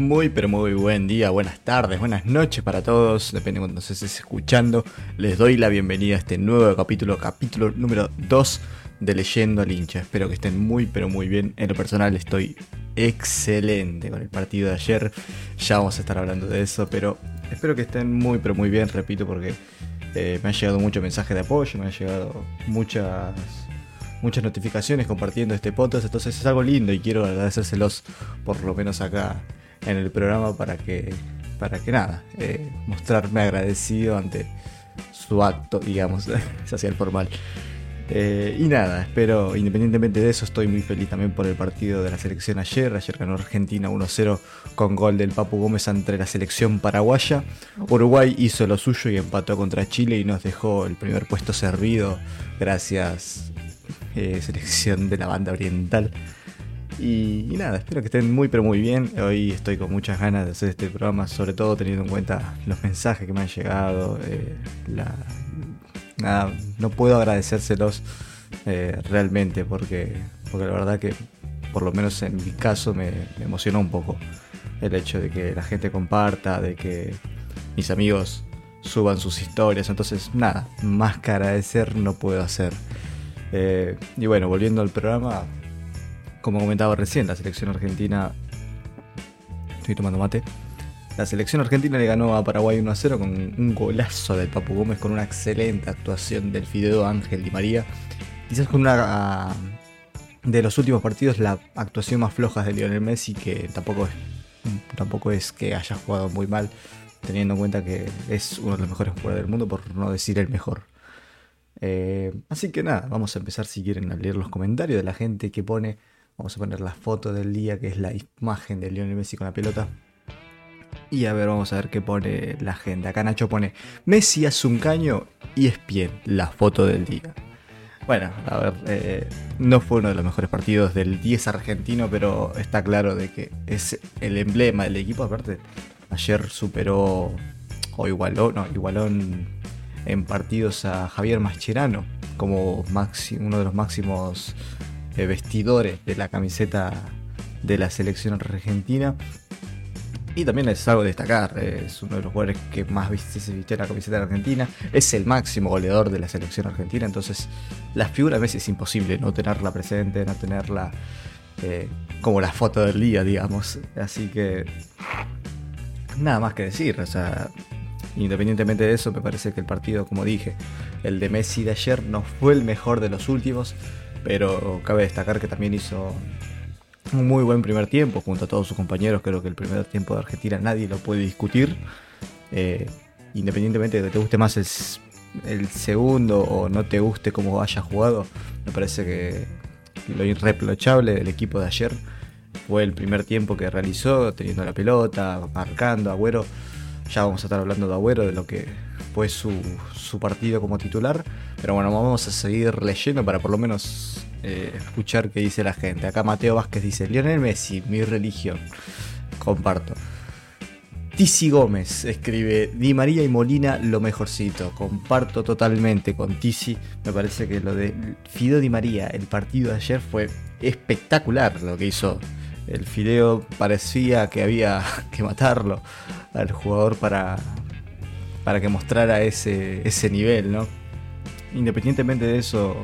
Muy pero muy buen día, buenas tardes, buenas noches para todos, depende de cuando nos estés escuchando. Les doy la bienvenida a este nuevo capítulo, capítulo número 2 de Leyendo al hincha. Espero que estén muy pero muy bien. En lo personal estoy excelente con el partido de ayer. Ya vamos a estar hablando de eso, pero espero que estén muy pero muy bien, repito, porque eh, me han llegado muchos mensajes de apoyo, me han llegado muchas muchas notificaciones compartiendo este podcast, entonces es algo lindo y quiero agradecérselos por lo menos acá en el programa para que, para que nada, eh, mostrarme agradecido ante su acto, digamos, social formal. Eh, y nada, espero, independientemente de eso, estoy muy feliz también por el partido de la selección ayer. Ayer ganó Argentina 1-0 con gol del Papu Gómez ante la selección paraguaya. Uruguay hizo lo suyo y empató contra Chile y nos dejó el primer puesto servido. Gracias, eh, selección de la banda oriental. Y, nada, espero que estén muy pero muy bien. Hoy estoy con muchas ganas de hacer este programa, sobre todo teniendo en cuenta los mensajes que me han llegado. Eh, nada, no puedo agradecérselos eh, realmente porque, porque la verdad que por lo menos en mi caso me, me, emocionó un poco el hecho de que la gente comparta, de que mis amigos suban sus historias. Entonces, nada, más que agradecer no puedo hacer. Eh, y bueno, volviendo al programa, como comentaba recién, la selección argentina. Estoy tomando mate. La selección argentina le ganó a Paraguay 1 a 0 con un golazo del Papu Gómez, con una excelente actuación del Fideo Ángel Di María. Quizás con una de los últimos partidos la actuación más floja de Lionel Messi, que tampoco es, tampoco es que haya jugado muy mal, teniendo en cuenta que es uno de los mejores jugadores del mundo, por no decir el mejor. Eh, así que nada, vamos a empezar si quieren a leer los comentarios de la gente que pone. Vamos a poner la foto del día, que es la imagen de Lionel Messi con la pelota. Y a ver, vamos a ver qué pone la gente. Acá Nacho pone Messi hace un caño y es bien la foto del día. Bueno, a ver, eh, no fue uno de los mejores partidos del 10 argentino, pero está claro de que es el emblema del equipo. Aparte, ayer superó o igualó, no, igualó en, partidos a Javier Mascherano como uno de los máximos eh, vestidores de la camiseta de la selección argentina. Y también es algo de destacar, es uno de los jugadores que más se vistió la camiseta Argentina, es el máximo goleador de la selección argentina, entonces la figura a veces es imposible no tenerla presente, no tenerla eh, como la foto del día, digamos. Así que nada más que decir, o sea, independientemente de eso, me parece que el partido, como dije, el de Messi de ayer no fue el mejor de los últimos, pero cabe destacar que también hizo un muy buen primer tiempo junto a todos sus compañeros. Creo que el primer tiempo de Argentina nadie lo puede discutir. Eh, independientemente de que te guste más el, segundo o no te guste cómo haya jugado, me parece que lo irreprochable del equipo de ayer fue el primer tiempo que realizó, teniendo la pelota, marcando, Agüero. Ya vamos a estar hablando de Agüero, de lo que fue su, su partido como titular. Pero bueno, vamos a seguir leyendo para por lo menos eh, escuchar qué dice la gente. Acá Mateo Vázquez dice, Lionel Messi, mi religión. Comparto. Tizi Gómez escribe, Di María y Molina lo mejorcito. Comparto totalmente con Tizi. Me parece que lo de Fido Di María, el partido de ayer fue espectacular lo que hizo. El Fideo parecía que había que matarlo al jugador para, para que mostrara ese, ese nivel, ¿no? Independientemente de eso,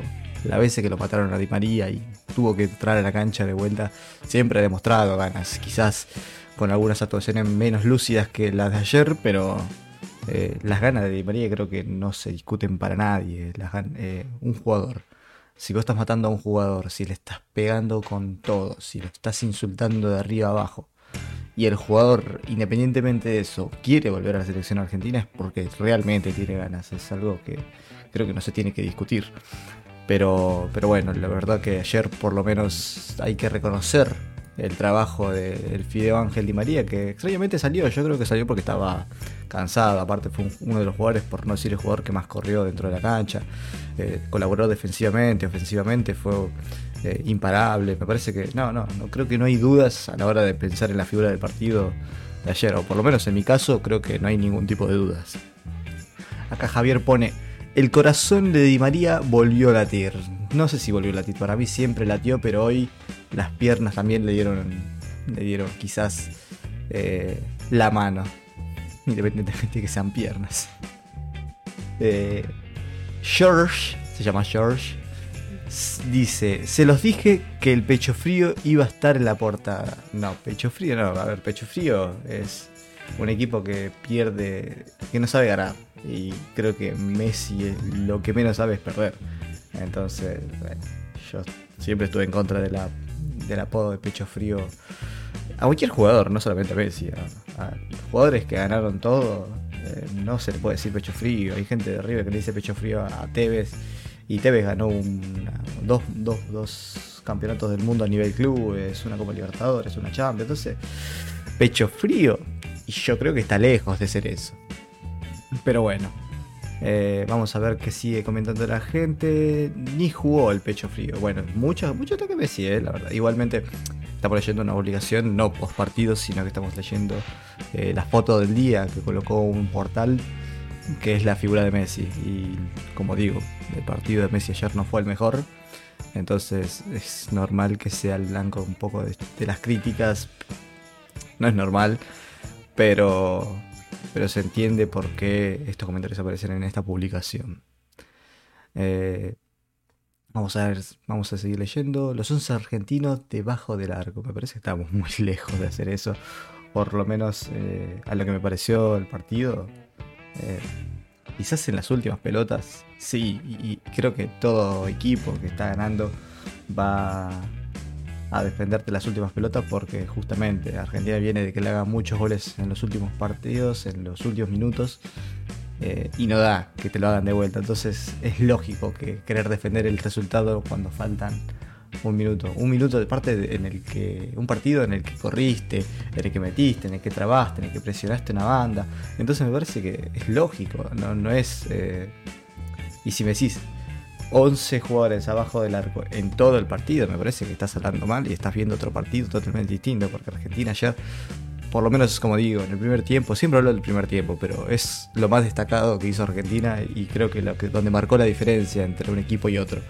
la vez que lo mataron a Di María y tuvo que entrar a la cancha de vuelta, siempre ha demostrado ganas. Quizás con algunas actuaciones menos lúcidas que las de ayer, pero eh, las ganas de Di María creo que no se discuten para nadie. Eh, un jugador. Si vos estás matando a un jugador, si le estás pegando con todo, si lo estás insultando de arriba abajo, y el jugador, independientemente de eso, quiere volver a la selección argentina, es porque realmente tiene ganas. Es algo que creo que no se tiene que discutir. Pero, pero bueno, la verdad que ayer por lo menos hay que reconocer el trabajo del Fideo Ángel Di María, que extrañamente salió, yo creo que salió porque estaba cansado, aparte fue uno de los jugadores, por no decir el jugador que más corrió dentro de la cancha, eh, colaboró defensivamente, ofensivamente, fue eh, imparable, me parece que no, no, no creo que no hay dudas a la hora de pensar en la figura del partido de ayer, o por lo menos en mi caso creo que no hay ningún tipo de dudas. Acá Javier pone, el corazón de Di María volvió a latir. No sé si volvió a latir, para mí siempre latió, pero hoy las piernas también le dieron, le dieron quizás eh, la mano, independientemente de que sean piernas. Eh, George, se llama George, dice, se los dije que el pecho frío iba a estar en la portada. No, pecho frío no, a ver, pecho frío es un equipo que pierde, que no sabe ganar. Y creo que Messi lo que menos sabe es perder. Entonces, yo siempre estuve en contra de la, del apodo de pecho frío a cualquier jugador, no solamente a Messi. A, los jugadores que ganaron todo, eh, no se le puede decir pecho frío. Hay gente de arriba que le dice pecho frío a Tevez. Y Tevez ganó dos, dos, campeonatos del mundo a nivel club, es una Copa Libertadores, una Champions. Entonces, pecho frío. Y yo creo que está lejos de ser eso. Pero bueno, eh, vamos a ver qué sigue comentando la gente. Ni jugó el pecho frío. Bueno, mucho, mucho que Messi, eh, la verdad. Igualmente, estamos leyendo una publicación, no post partido, sino que estamos leyendo eh, la foto del día que colocó un portal que es la figura de Messi. Y como digo, el partido de Messi ayer no fue el mejor. Entonces es normal que sea el blanco un poco de las críticas. No es normal pero, pero se entiende por qué estos comentarios aparecen en esta publicación. Eh, vamos a ver, vamos a seguir leyendo. Los 11 argentinos debajo del arco. Me parece que estamos muy lejos de hacer eso. Por lo menos eh, a lo que me pareció el partido. Eh, quizás en las últimas pelotas, sí. y creo que todo equipo que está ganando va a defenderte las últimas pelotas porque justamente Argentina viene de que le haga muchos goles en los últimos partidos, en los últimos minutos. Eh, y no da que te lo hagan de vuelta. Entonces es lógico que querer defender el resultado cuando faltan un minuto. Un minuto de parte en el que. Un partido en el que corriste, en el que metiste, en el que trabaste, en el que presionaste una banda. Entonces me parece que es lógico, no, no es. Eh, y si me decís, 11 jugadores abajo del arco en todo el partido, me parece que estás hablando mal y estás viendo otro partido totalmente distinto, porque Argentina ayer, por lo menos es como digo, en el primer tiempo, siempre hablo del primer tiempo, pero es lo más destacado que hizo Argentina y creo que, lo que donde marcó la diferencia entre un equipo y otro.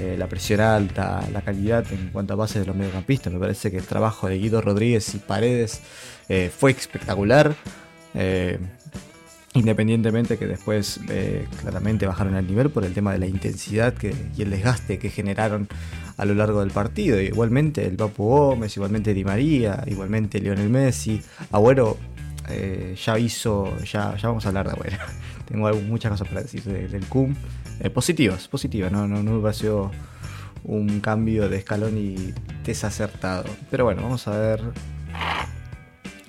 Eh, la presión alta, la calidad en cuanto a bases de los mediocampistas, me parece que el trabajo de Guido Rodríguez y Paredes eh, fue espectacular. Eh, Independientemente que después eh, claramente bajaron el nivel por el tema de la intensidad que, y el desgaste que generaron a lo largo del partido. Igualmente el Papu Gómez, igualmente Di María, igualmente Lionel Messi. Agüero eh, ya hizo, ya, ya vamos a hablar de Agüero. Tengo muchas cosas para decir del CUM. Eh, positivas, positivas, no, no, no me pareció un cambio de escalón y desacertado. Pero bueno, vamos a ver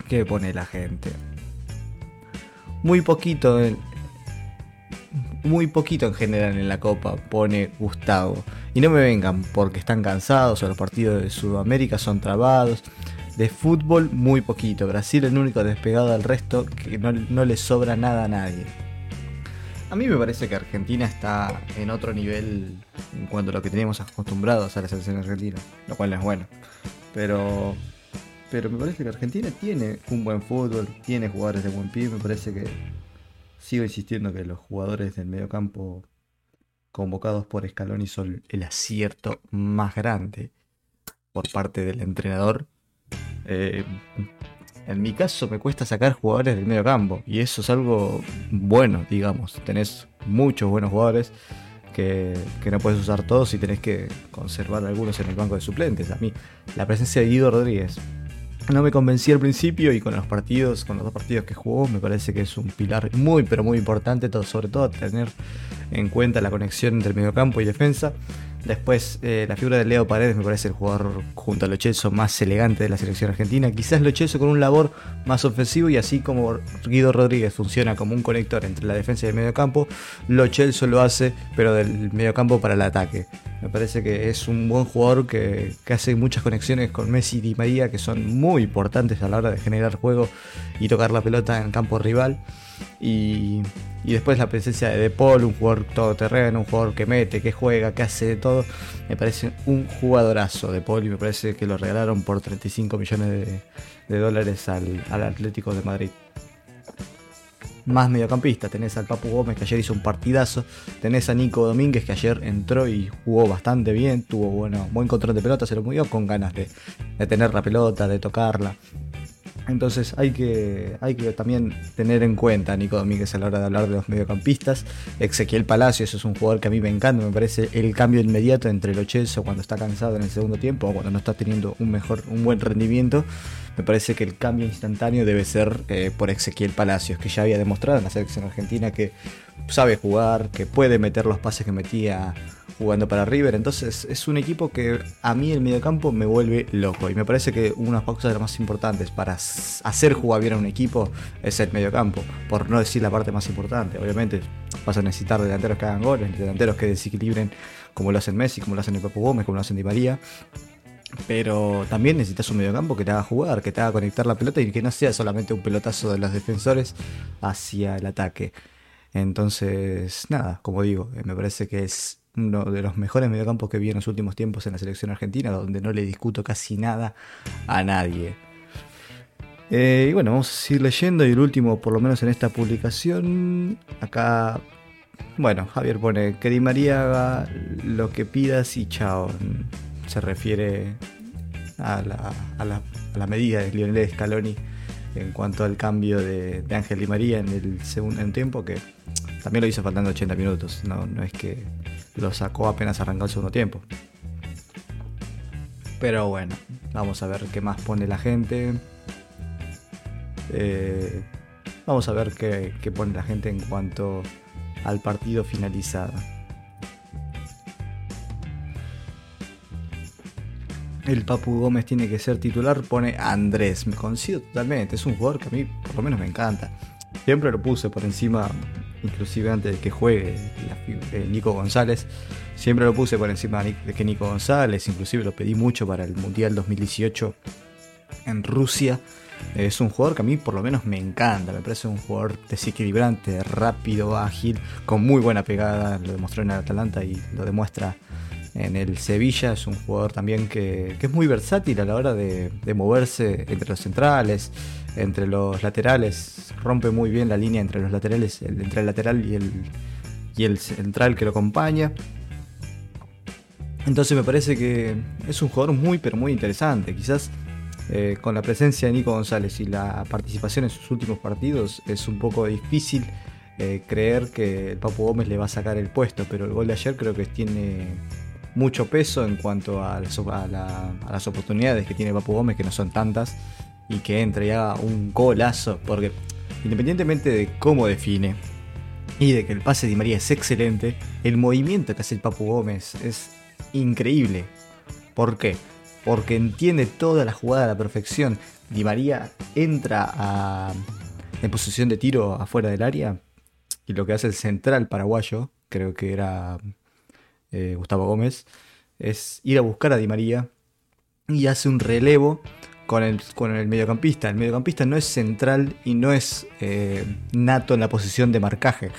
qué pone la gente muy poquito en, muy poquito en general en la Copa pone Gustavo. Y no me vengan porque están cansados o los partidos de Sudamérica son trabados. De fútbol muy poquito. Brasil el único despegado al resto que no, no le sobra nada a nadie. A mí me parece que Argentina está en otro nivel en cuanto a lo que teníamos acostumbrados a la selección argentina, lo cual no es bueno. Pero pero me parece que Argentina tiene un buen fútbol, tiene jugadores de buen pie. Me parece que sigo insistiendo que los jugadores del mediocampo convocados por Scaloni son el acierto más grande por parte del entrenador. Eh, en mi caso me cuesta sacar jugadores del mediocampo y eso es algo bueno, digamos. Tenés muchos buenos jugadores que, que, no puedes usar todos y tenés que conservar algunos en el banco de suplentes. A mí, la presencia de Guido Rodríguez, no me convencí al principio y con los partidos, con los dos partidos que jugó, me parece que es un pilar muy pero muy importante, sobre todo tener en cuenta la conexión entre mediocampo y defensa. Después, eh, la figura de Leo Paredes me parece el jugador junto a Lochelso más elegante de la selección argentina. Quizás Lochelso con un labor más ofensivo y así como Guido Rodríguez funciona como un conector entre la defensa y el mediocampo, Lochelso lo hace, pero del mediocampo para el ataque. Me parece que es un buen jugador que, que hace muchas conexiones con Messi y Di María que son muy importantes a la hora de generar juego y tocar la pelota en campo rival. Y, después la presencia de De Paul, un jugador todoterreno, un jugador que mete, que juega, que hace de todo. Me parece un jugadorazo de Paul y me parece que lo regalaron por 35 millones de, dólares al, Atlético de Madrid más mediocampista. Tenés al Papu Gómez que ayer hizo un partidazo. Tenés a Nico Domínguez que ayer entró y jugó bastante bien. Tuvo bueno, buen control de pelota, se lo movió con ganas de, de, tener la pelota, de tocarla. Entonces hay que, hay que también tener en cuenta Nico Domínguez a la hora de hablar de los mediocampistas. Ezequiel Palacios es un jugador que a mí me encanta, me parece el cambio inmediato entre el Ochelso cuando está cansado en el segundo tiempo o cuando no está teniendo un mejor, un buen rendimiento. Me parece que el cambio instantáneo debe ser eh, por Ezequiel Palacios, que ya había demostrado en la selección argentina que sabe jugar, que puede meter los pases que metía jugando para River. Entonces es un equipo que a mí el mediocampo me vuelve loco. Y me parece que una de las más importantes para hacer jugar bien a un equipo es el mediocampo. Por no decir la parte más importante. Obviamente vas a necesitar delanteros que hagan goles, delanteros que desequilibren como lo hacen Messi, como lo hacen el Papu Gómez, como lo hacen Di María. Pero también necesitas un mediocampo que te haga jugar, que te haga conectar la pelota y que no sea solamente un pelotazo de los defensores hacia el ataque. Entonces, nada, como digo, me parece que es uno de los mejores mediocampos que vi en los últimos tiempos en la selección argentina, donde no le discuto casi nada a nadie. Eh, y bueno, vamos a seguir leyendo y el último, por lo menos en esta publicación, acá, bueno, Javier pone que Di María haga lo que pidas y chao. Se refiere a la, a la, la medida de Lionel Scaloni en cuanto al cambio de, Ángel Di María en el segundo tiempo, que también lo hizo faltando 80 minutos, no, no es que lo sacó apenas arrancó el segundo tiempo. Pero bueno, vamos a ver qué más pone la gente. Eh, vamos a ver qué, qué pone la gente en cuanto al partido finalizado. el Papu Gómez tiene que ser titular, pone Andrés. Me coincido totalmente, es un jugador que a mí por lo menos me encanta. Siempre lo puse por encima, inclusive antes de que juegue eh, Nico González. Siempre lo puse por encima de que Nico González, inclusive lo pedí mucho para el Mundial 2018 en Rusia. Es un jugador que a mí por lo menos me encanta, me parece un jugador desequilibrante, rápido, ágil, con muy buena pegada, lo demostró en el Atalanta y lo demuestra en el Sevilla es un jugador también que, es muy versátil a la hora de, moverse entre los centrales, entre los laterales. Rompe muy bien la línea entre los laterales, entre el lateral y el, y el central que lo acompaña. Entonces me parece que es un jugador muy pero muy interesante. Quizás eh, con la presencia de Nico González y la participación en sus últimos partidos es un poco difícil eh, creer que el Papu Gómez le va a sacar el puesto, pero el gol de ayer creo que tiene mucho peso en cuanto a las, oportunidades que tiene Papu Gómez, que no son tantas, y que entre y haga un golazo, porque independientemente de cómo define y de que el pase de Di María es excelente, el movimiento que hace el Papu Gómez es increíble. ¿Por qué? Porque entiende toda la jugada a la perfección. Di María entra en posición de tiro afuera del área y lo que hace el central paraguayo, creo que era eh, Gustavo Gómez, es ir a buscar a Di María y hace un relevo con el, con el mediocampista. El mediocampista no es central y no es eh, nato en la posición de marcaje.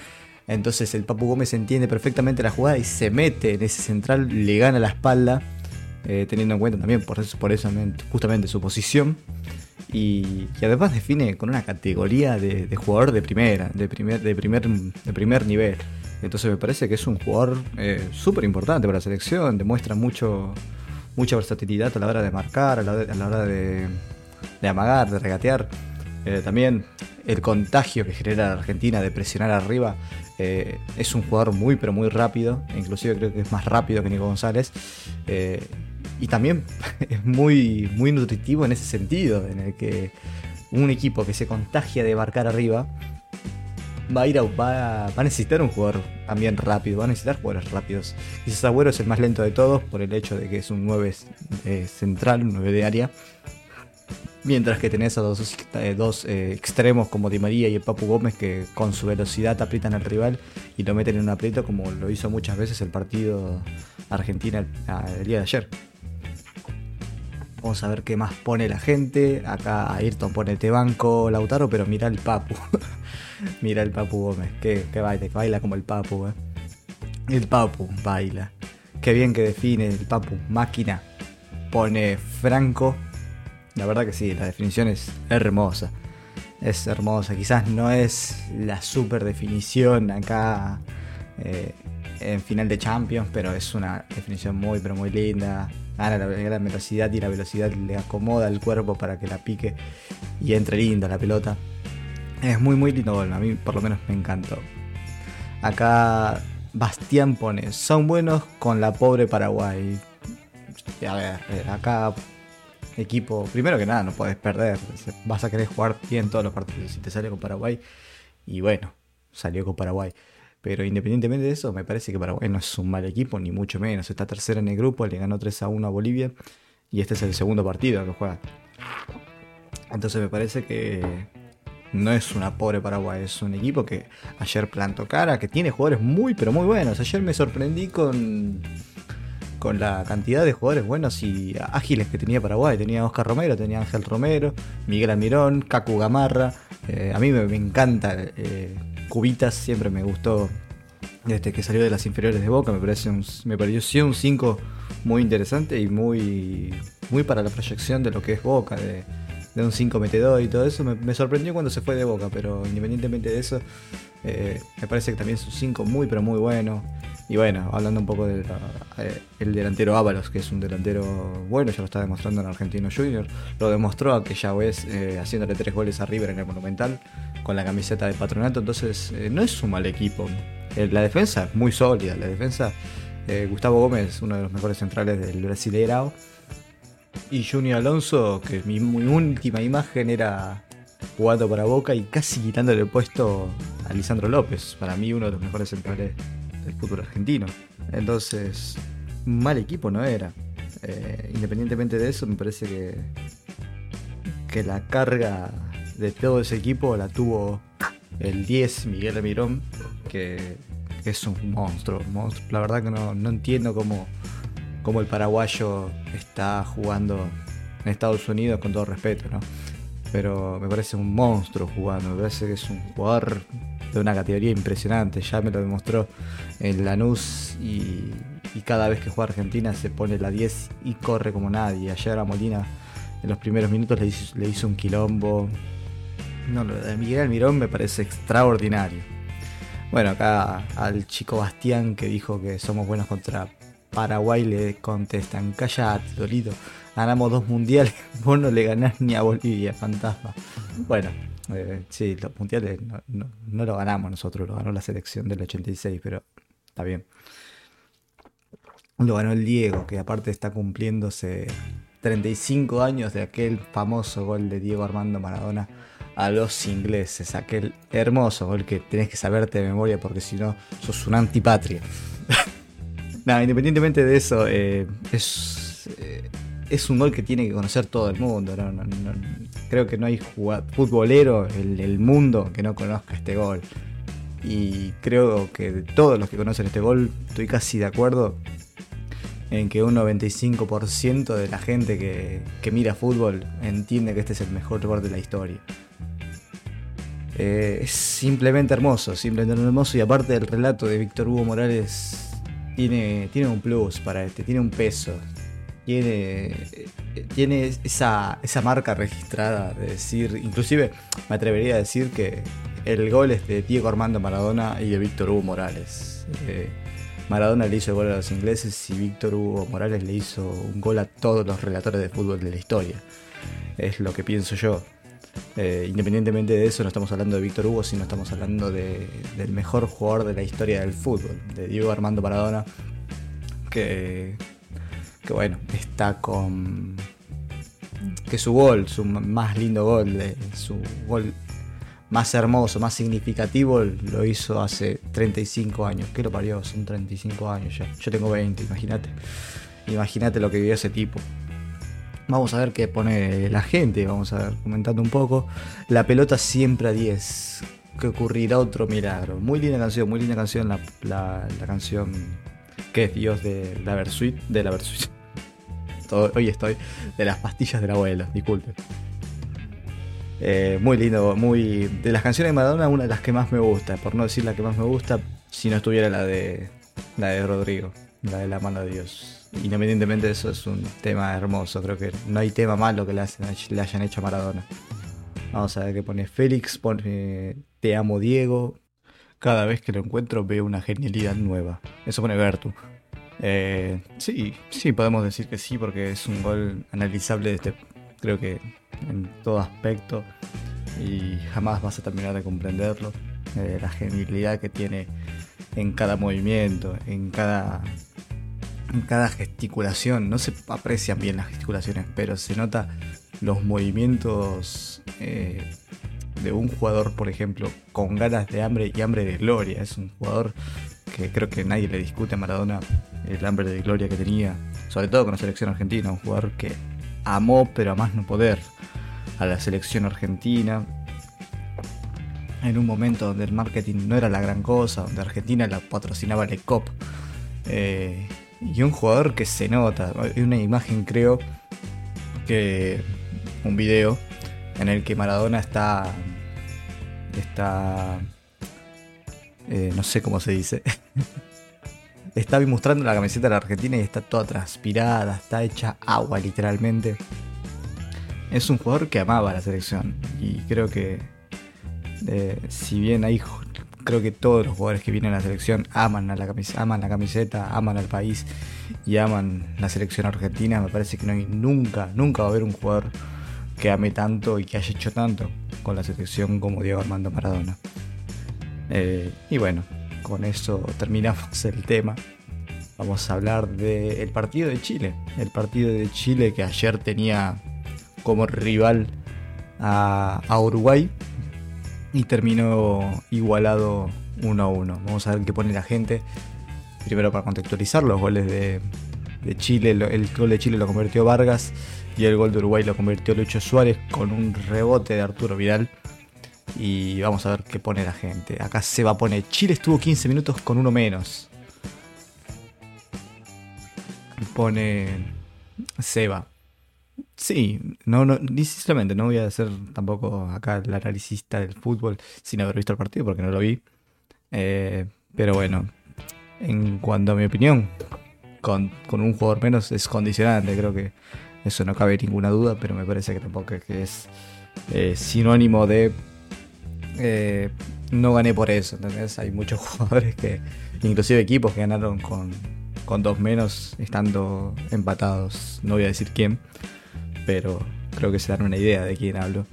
Entonces el Papu Gómez entiende perfectamente la jugada y se mete en ese central, le gana la espalda, eh, teniendo en cuenta también por eso, por eso justamente su posición. Y, además define con una categoría de, de, jugador de primera, de primer, de primer, de primer nivel. Entonces me parece que es un jugador eh, súper importante para la selección, demuestra mucho, mucha versatilidad a la hora de marcar, a la, hora de, amagar, de regatear. Eh, también el contagio que genera la Argentina de presionar arriba eh, es un jugador muy pero muy rápido, inclusive creo que es más rápido que Nico González. y también es muy, muy nutritivo en ese sentido, en el que un equipo que se contagia de marcar arriba va a ir a, va, a necesitar un jugador también rápido, va a necesitar jugadores rápidos. Quizás Agüero es el más lento de todos por el hecho de que es un 9 eh, central, un 9 de área. Mientras que tenés a dos, eh, eh, extremos como Di María y el Papu Gómez que con su velocidad aprietan al rival y lo meten en un aprieto como lo hizo muchas veces el partido Argentina el día de ayer. Vamos a ver qué más pone la gente. Acá Ayrton pone te banco Lautaro, pero mira el Papu. mira el Papu Gómez. Que, baila, que baila como el Papu, eh. El Papu baila. Qué bien que define el Papu. Máquina. Pone Franco. La verdad que sí, la definición es hermosa. Es hermosa. Quizás no es la super definición acá eh, en final de Champions, pero es una definición muy, pero muy linda gana la gran velocidad y la velocidad le acomoda el cuerpo para que la pique y entre linda la pelota. Es muy muy lindo gol, a mí por lo menos me encantó. Acá Bastián pone, son buenos con la pobre Paraguay. A ver, eh, acá equipo, primero que nada, no puedes perder. Vas a querer jugar bien todos los partidos. Si te sale con Paraguay, y bueno, salió con Paraguay. Pero independientemente de eso, me parece que Paraguay no es un mal equipo, ni mucho menos. Está tercera en el grupo, le ganó 3 a 1 a Bolivia. Y este es el segundo partido que juega. Entonces me parece que no es una pobre Paraguay, es un equipo que ayer plantó cara, que tiene jugadores muy, pero muy buenos. Ayer me sorprendí con, con la cantidad de jugadores buenos y ágiles que tenía Paraguay. Tenía Oscar Romero, tenía Ángel Romero, Miguel Almirón, Cacu Gamarra. Eh, a mí me, encanta eh, Cubitas, siempre me gustó desde que salió de las inferiores de Boca. Me, parece un, me pareció un 5 muy interesante y muy, muy para la proyección de lo que es Boca. De un 5 metedor y todo eso. Me, sorprendió cuando se fue de boca, pero independientemente de eso, eh, me parece que también es un 5 muy, pero muy bueno. Y bueno, hablando un poco del eh, delantero Ábalos, que es un delantero bueno, ya lo está demostrando en Argentino Junior. Lo demostró aquella vez eh, haciéndole tres goles a River en el Monumental con la camiseta de patronato. Entonces, no es un mal equipo. la defensa es muy sólida. La defensa, Gustavo Gómez, uno de los mejores centrales del Brasileirao y Junior Alonso, que mi, última imagen era jugando para Boca y casi quitándole el puesto a Lisandro López, para mí uno de los mejores centrales del fútbol argentino. Entonces, mal equipo no era. Eh, independientemente de eso, me parece que, que la carga de todo ese equipo la tuvo el 10 Miguel Mirón, que, es un monstruo, monstruo. La verdad que no, no entiendo cómo como el paraguayo está jugando en Estados Unidos, con todo respeto, ¿no? Pero me parece un monstruo jugando, me parece que es un jugador de una categoría impresionante, ya me lo demostró en Lanús y, y cada vez que juega Argentina se pone la 10 y corre como nadie. Ayer a Molina en los primeros minutos le hizo, le hizo un quilombo. No, lo de Miguel Almirón me parece extraordinario. Bueno, acá al chico Bastián que dijo que somos buenos contra Paraguay le contestan, callate, Dolito, ganamos dos mundiales, vos no le ganás ni a Bolivia, fantasma. Bueno, eh, sí, los mundiales no, no, lo ganamos nosotros, lo ganó la selección del 86, pero está bien. Lo ganó el Diego, que aparte está cumpliéndose 35 años de aquel famoso gol de Diego Armando Maradona a los ingleses, aquel hermoso gol que tenés que saberte de memoria porque si no sos un antipatria. Nada, independientemente de eso, eh, es, eh, es un gol que tiene que conocer todo el mundo. creo que no hay futbolero en el mundo que no conozca este gol. Y creo que de todos los que conocen este gol, estoy casi de acuerdo en que un 95% de la gente que, mira fútbol entiende que este es el mejor gol de la historia. Eh, es simplemente hermoso, simplemente hermoso y aparte del relato de Víctor Hugo Morales tiene, tiene un plus para este, tiene un peso. Tiene, tiene esa, esa marca registrada de decir, inclusive me atrevería a decir que el gol es de Diego Armando Maradona y de Víctor Hugo Morales. Eh, Maradona le hizo el gol a los ingleses y Víctor Hugo Morales le hizo un gol a todos los relatores de fútbol de la historia. Es lo que pienso yo. Eh, independientemente de eso, no estamos hablando de Víctor Hugo, sino estamos hablando del mejor jugador de la historia del fútbol, de Diego Armando Maradona, que, bueno, está con que su gol, su más lindo gol, su gol más hermoso, más significativo, lo hizo hace 35 años. ¿Qué lo parió? Son 35 años ya. Yo tengo 20, imagínate. Imagínate lo que vivió ese tipo. Vamos a ver qué pone la gente, vamos a ver, comentando un poco. La pelota siempre a 10. Que ocurrirá otro milagro. Muy linda canción, muy linda canción la, la, canción que es Dios de la Versuit. De la Versuit. Hoy estoy de las pastillas del abuelo, disculpen. Eh, muy lindo, muy. De las canciones de Madonna, una de las que más me gusta. Por no decir la que más me gusta, si no estuviera la de. La de Rodrigo, la de la mano de Dios independientemente de eso, es un tema hermoso. Creo que no hay tema malo que le, hayan hecho a Maradona. Vamos a ver qué pone Félix, pone Te amo Diego. Cada vez que lo encuentro veo una genialidad nueva. Eso pone Bertu. Eh, sí, sí, podemos decir que sí, porque es un gol analizable desde, creo que en todo aspecto y jamás vas a terminar de comprenderlo. Eh, la genialidad que tiene en cada movimiento, en cada, en cada gesticulación. No se aprecian bien las gesticulaciones, pero se nota los movimientos eh, de un jugador, por ejemplo, con ganas de hambre y hambre de gloria. Es un jugador que creo que nadie le discute a Maradona el hambre de gloria que tenía, sobre todo con la selección argentina, un jugador que amó pero a más no poder a la selección argentina en un momento donde el marketing no era la gran cosa, donde Argentina la patrocinaba el ECOP. Eh, y un jugador que se nota, hay una imagen creo que un video en el que Maradona está está eh, no sé cómo se dice está mostrando la camiseta de la Argentina y está toda transpirada, está hecha agua literalmente. Es un jugador que amaba la selección y creo que eh, si bien hay creo que todos los jugadores que vienen a la selección aman, a la camiseta, aman la camiseta, aman al país y aman la selección argentina, me parece que no hay nunca, nunca va a haber un jugador que ame tanto y que haya hecho tanto con la selección como Diego Armando Maradona. Eh, y bueno, con eso terminamos el tema. Vamos a hablar del partido de Chile. El partido de Chile que ayer tenía como rival a, Uruguay y terminó igualado 1 a 1. Vamos a ver qué pone la gente. Primero para contextualizar los goles de, Chile. El gol de Chile lo convirtió Vargas y el gol de Uruguay lo convirtió Lucho Suárez con un rebote de Arturo Vidal. Y vamos a ver qué pone la gente. Acá se va a poner. Chile estuvo 15 minutos con uno menos. Pone Seba. Sí, no, no, sinceramente no voy a ser tampoco acá el analicista del fútbol sin haber visto el partido porque no lo vi. Eh, pero bueno, en cuanto a mi opinión, con, un jugador menos es condicionante, creo que eso no cabe ninguna duda, pero me parece que tampoco es, que es eh, sinónimo de eh, no gané por eso, ¿entendés? Hay muchos jugadores que, inclusive equipos que ganaron con, dos menos estando empatados. No voy a decir quién, pero creo que se dan una idea de quién hablo.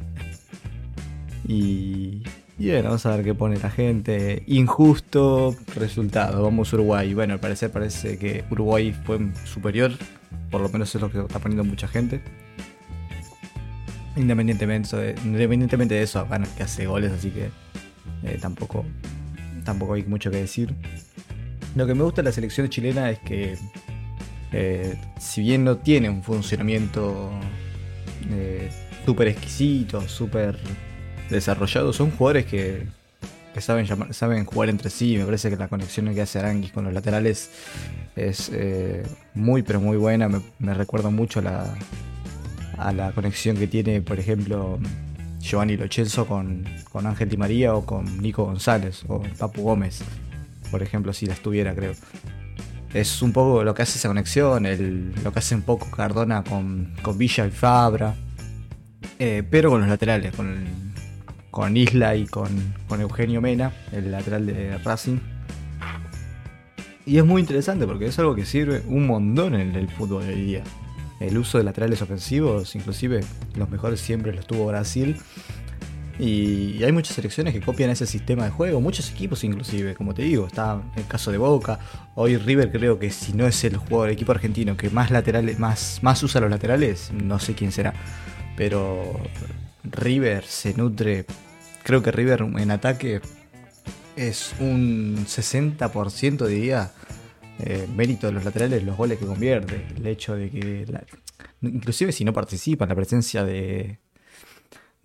Y, y bueno, vamos a ver qué pone la gente. Injusto resultado, vamos Uruguay. Bueno, al parecer parece que Uruguay fue superior, por lo menos es lo que está poniendo mucha gente. Independientemente de, independientemente de eso, van que hace goles, así que eh, tampoco, tampoco hay mucho que decir. Lo que me gusta de la selección chilena es que, eh, si bien no tiene un funcionamiento eh, súper exquisito, súper desarrollado, son jugadores que, saben, jugar entre sí. Me parece que la conexión que hace Aranguis con los laterales es muy, pero muy buena. Me, me recuerda mucho a la, conexión que tiene, por ejemplo, Giovanni Lochelso con, con Ángel Di María o con Nico González o Papu Gómez, por ejemplo, si la estuviera, creo. Es un poco lo que hace esa conexión, el, lo que hace un poco Cardona con, con Villa y Fabra, eh, pero con los laterales, con, con Isla y con, con Eugenio Mena, el lateral de Racing. Y es muy interesante porque es algo que sirve un montón en el fútbol de hoy día el uso de laterales ofensivos, inclusive los mejores siempre los tuvo Brasil. Y hay muchas selecciones que copian ese sistema de juego, muchos equipos inclusive, como te digo, está el caso de Boca, hoy River creo que si no es el jugador, equipo argentino que más laterales, más, más usa los laterales, no sé quién será, pero River se nutre, creo que River en ataque es un 60% diría eh, mérito de los laterales los goles que convierte. El hecho de que, inclusive si no participan, la presencia de,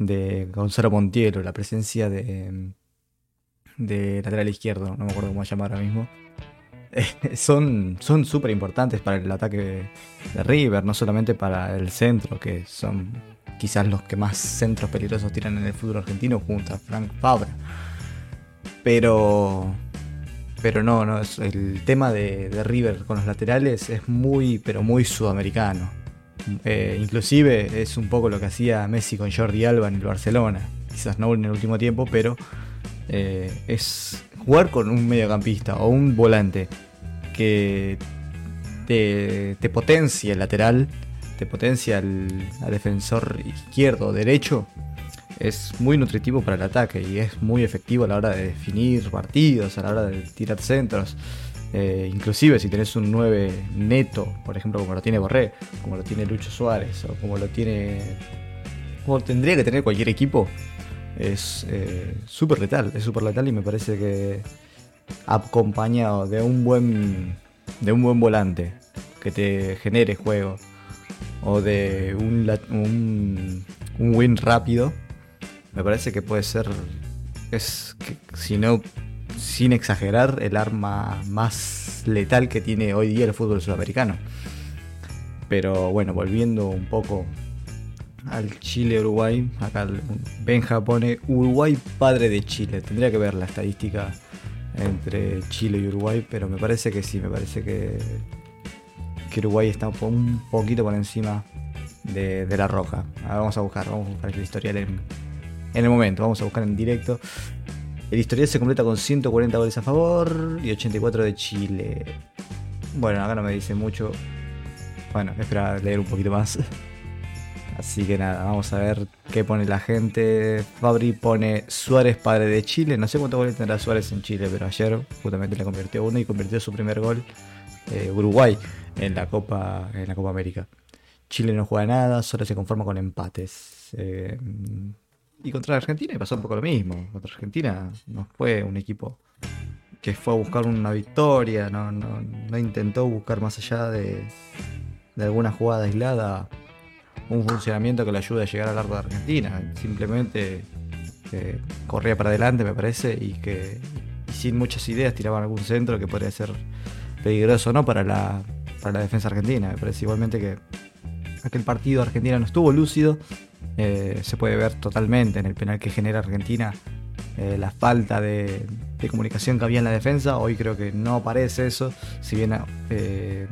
de Gonzalo Montiero, la presencia de, de lateral izquierdo, no me acuerdo cómo se llama ahora mismo, son súper importantes para el ataque de River, no solamente para el centro, que son quizás los que más centros peligrosos tiran en el fútbol argentino junto a Frank Fabra. Pero pero no, no, el tema de, River con los laterales es muy, pero muy sudamericano. Eh, inclusive es un poco lo que hacía Messi con Jordi Alba en el Barcelona. Quizás no en el último tiempo, pero eh, es jugar con un mediocampista o un volante que te, te potencia el lateral, te potencia el, defensor izquierdo o derecho, es muy nutritivo para el ataque y es muy efectivo a la hora de definir partidos, a la hora de tirar centros. Eh, inclusive si tenés un 9 neto, por ejemplo como lo tiene Borré, como lo tiene Lucho Suárez o como lo tiene... como tendría que tener cualquier equipo, es eh, súper letal, es súper letal y me parece que acompañado de un buen de un buen volante que te genere juego o de un, un, un win rápido, me parece que puede ser, es que, si no sin exagerar, el arma más letal que tiene hoy día el fútbol sudamericano. Pero bueno, volviendo un poco al Chile-Uruguay, acá Benja pone Uruguay padre de Chile. Tendría que ver la estadística entre Chile y Uruguay, pero me parece que sí, me parece que, que Uruguay está un poquito por encima de, la roja. vamos a buscar, vamos a buscar el historial en, en el momento, vamos a buscar en directo. El historial se completa con 140 goles a favor y 84 de Chile. Bueno, acá no me dice mucho. Bueno, espera leer un poquito más. Así que nada, vamos a ver qué pone la gente. Fabri pone Suárez padre de Chile. No sé cuántos goles tendrá Suárez en Chile, pero ayer justamente le convirtió uno y convirtió su primer gol eh, Uruguay en la Copa en la Copa América. Chile no juega nada, solo se conforma con empates. Eh, y contra Argentina pasó un poco lo mismo. Contra Argentina no fue un equipo que fue a buscar una victoria, no, no, intentó buscar más allá de, de, alguna jugada aislada un funcionamiento que le ayude a llegar al arco de Argentina. Simplemente eh, corría para adelante, me parece, y que sin muchas ideas tiraban algún centro que podría ser peligroso no para la, para la defensa argentina. Me parece igualmente que aquel partido Argentina no estuvo lúcido eh, se puede ver totalmente en el penal que genera Argentina eh, la falta de, comunicación que había en la defensa. Hoy creo que no aparece eso, si bien eh,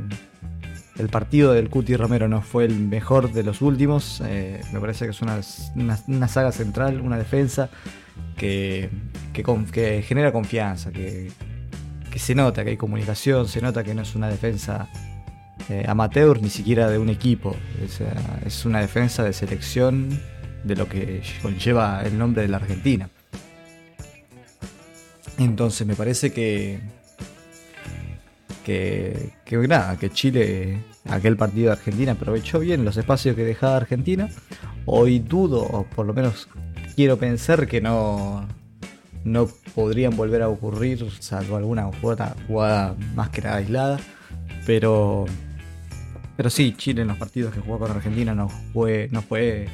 el partido del Cuti Romero no fue el mejor de los últimos, me parece que es una, saga central, una defensa que, que, genera confianza, que, que se nota que hay comunicación, se nota que no es una defensa eh, amateur ni siquiera de un equipo. es una defensa de selección de lo que conlleva el nombre de la Argentina. Entonces me parece que, que, que nada, que Chile, aquel partido de Argentina, aprovechó bien los espacios que dejaba Argentina. Hoy dudo, o por lo menos quiero pensar que no, no podrían volver a ocurrir, salvo alguna jugada, jugada más que nada aislada. Pero pero sí, Chile en los partidos que jugó con Argentina no fue, no fue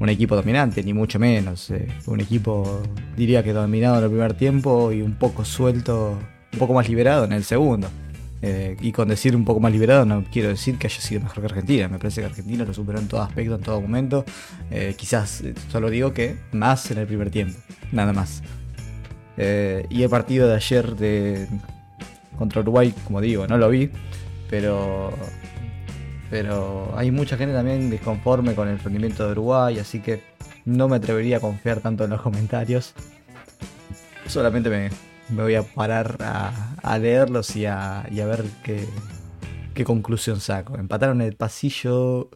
un equipo dominante, ni mucho menos. Eh, un equipo, diría que dominado en el primer tiempo y un poco suelto, un poco más liberado en el segundo. Eh, y con decir un poco más liberado no quiero decir que haya sido mejor que Argentina. Me parece que Argentina lo superó en todo aspecto, en todo momento. Eh, quizás solo digo que más en el primer tiempo, nada más. y el partido de ayer de contra Uruguay, como digo, no lo vi, pero pero hay mucha gente también disconforme con el rendimiento de Uruguay, así que no me atrevería a confiar tanto en los comentarios. Solamente me, voy a parar a, leerlos y a, ver qué, qué, conclusión saco. Empataron el pasillo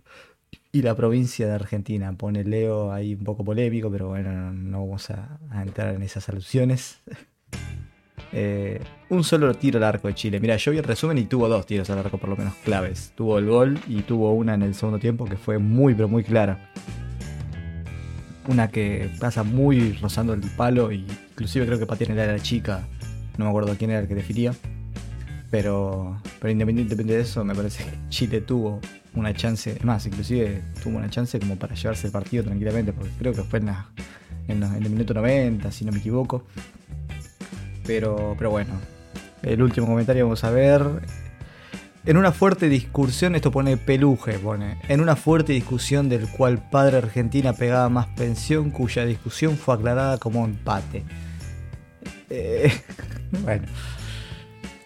y la provincia de Argentina. Pone Leo ahí un poco polémico, pero bueno, no, vamos a entrar en esas alusiones. Eh, un solo tiro al arco de Chile. Mira, yo vi el resumen y tuvo dos tiros al arco por lo menos claves. Tuvo el gol y tuvo una en el segundo tiempo que fue muy pero muy clara. Una que pasa muy rozando el palo y inclusive creo que patea en la chica. No me acuerdo quién era el que definía. Pero, pero independientemente de eso, me parece que Chile tuvo una chance, más, inclusive tuvo una chance como para llevarse el partido tranquilamente, porque creo que fue en el minuto 90, si no me equivoco. Pero, pero bueno, el último comentario vamos a ver. En una fuerte discusión, esto pone peluje, pone. En una fuerte discusión del cual padre Argentina pegaba más pensión, cuya discusión fue aclarada como empate. Eh, bueno,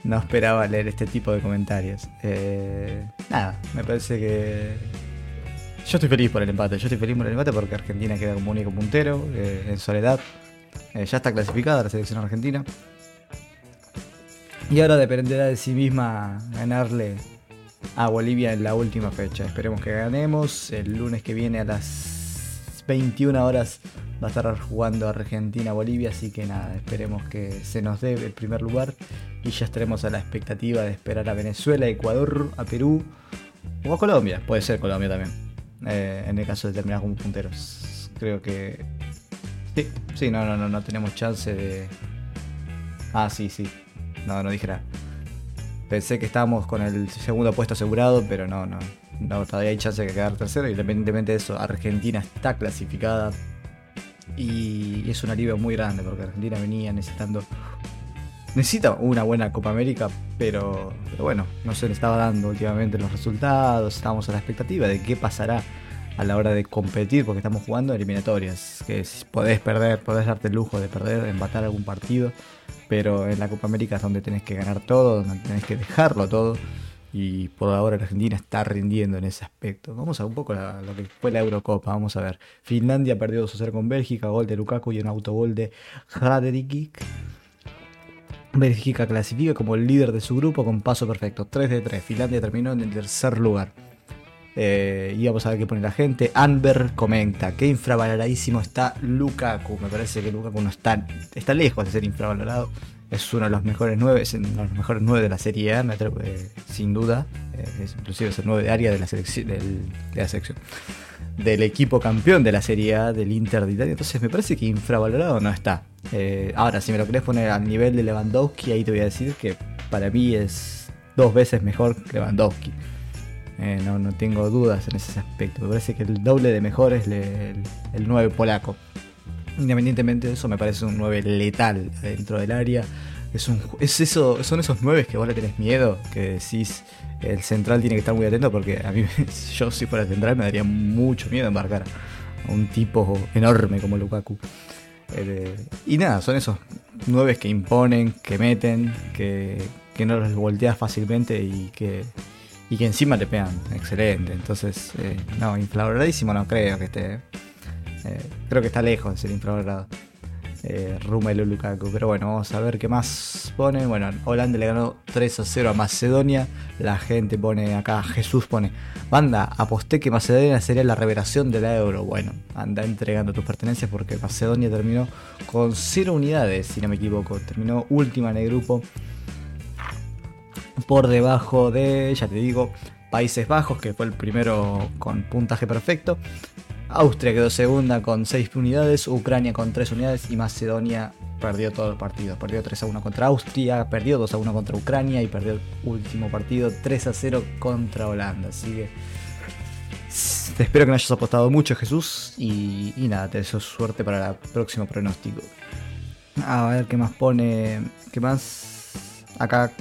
no esperaba leer este tipo de comentarios. Eh, nada, me parece que. Yo estoy feliz por el empate. Yo estoy feliz por el empate porque Argentina queda como único puntero, eh, en soledad. ya está clasificada la selección argentina. Y ahora dependerá de sí misma ganarle a Bolivia en la última fecha. Esperemos que ganemos. El lunes que viene a las 21 horas va a estar jugando Argentina-Bolivia, así que nada, esperemos que se nos dé el primer lugar y ya estaremos a la expectativa de esperar a Venezuela, Ecuador, a Perú o a Colombia. Puede ser Colombia también, eh, en el caso de terminar como punteros. Creo que... Sí, sí, no, no, no, no tenemos chance de... Ah, sí, sí. No, no dije nada. Pensé que estábamos con el segundo puesto asegurado, pero no, no. No, todavía hay chance de quedar tercero. Independientemente de eso, Argentina está clasificada y es un alivio muy grande porque Argentina venía necesitando. Necesita una buena Copa América, pero, bueno, no se le estaba dando últimamente los resultados. Estábamos a la expectativa de qué pasará a la hora de competir, porque estamos jugando eliminatorias. Que podés perder, podés darte el lujo de perder, empatar algún partido, pero en la Copa América es donde tenés que ganar todo, donde tenés que dejarlo todo y por ahora la Argentina está rindiendo en ese aspecto. Vamos a un poco a lo que fue la Eurocopa, vamos a ver. Finlandia perdió 2 0 con Bélgica, gol de Lukaku y un autogol de Hraderikic. Bélgica clasifica como el líder de su grupo con paso perfecto, 3 de 3. Finlandia terminó en el tercer lugar. Eh, y vamos a ver qué pone la gente. Anber comenta que infravaloradísimo está Lukaku. Me parece que Lukaku no está, está lejos de ser infravalorado es uno de los mejores nueve, de los mejores nueve de la Serie A, eh, sin duda. Eh, es, inclusive es el nueve de área de la del equipo campeón de la Serie A del Inter de Italia. Entonces me parece que infravalorado no está. Eh, ahora, si me lo querés poner al nivel de Lewandowski, ahí te voy a decir que para mí es dos veces mejor que Lewandowski. No, no tengo dudas en ese aspecto. Me parece que el doble de mejor es el, el 9 polaco. Independientemente de eso, me parece un 9 letal dentro del área. Es, un, es eso, son esos 9 que vos le tenés miedo, que decís el central tiene que estar muy atento porque a mí, yo si fuera central me daría mucho miedo embarcar a un tipo enorme como Lukaku. Eh, y nada, son esos 9 que imponen, que meten, que, que no los volteas fácilmente y que, y que encima te pegan. Excelente. Entonces, eh, no, infravaloradísimo no creo que esté. Eh, creo que está lejos de ser infravalorado. Eh, Rumelo Lukaku. Pero bueno, vamos a ver qué más pone. Bueno, Holanda le ganó 3 a 0 a Macedonia. La gente pone acá, Jesús pone, banda, aposté que Macedonia sería la revelación de la euro. Bueno, anda entregando tus pertenencias porque Macedonia terminó con 0 unidades, si no me equivoco. Terminó última en el grupo. Por debajo de, ya te digo, Países Bajos, que fue el primero con puntaje perfecto. Austria quedó segunda con 6 unidades, Ucrania con 3 unidades y Macedonia perdió todos los partidos. Perdió 3 a 1 contra Austria, perdió 2 a 1 contra Ucrania y perdió el último partido 3 a 0 contra Holanda. Así que te espero que me hayas apostado mucho, Jesús. Y, nada, te deseo suerte para el próximo pronóstico. A ver qué más pone. ¿Qué más? Acá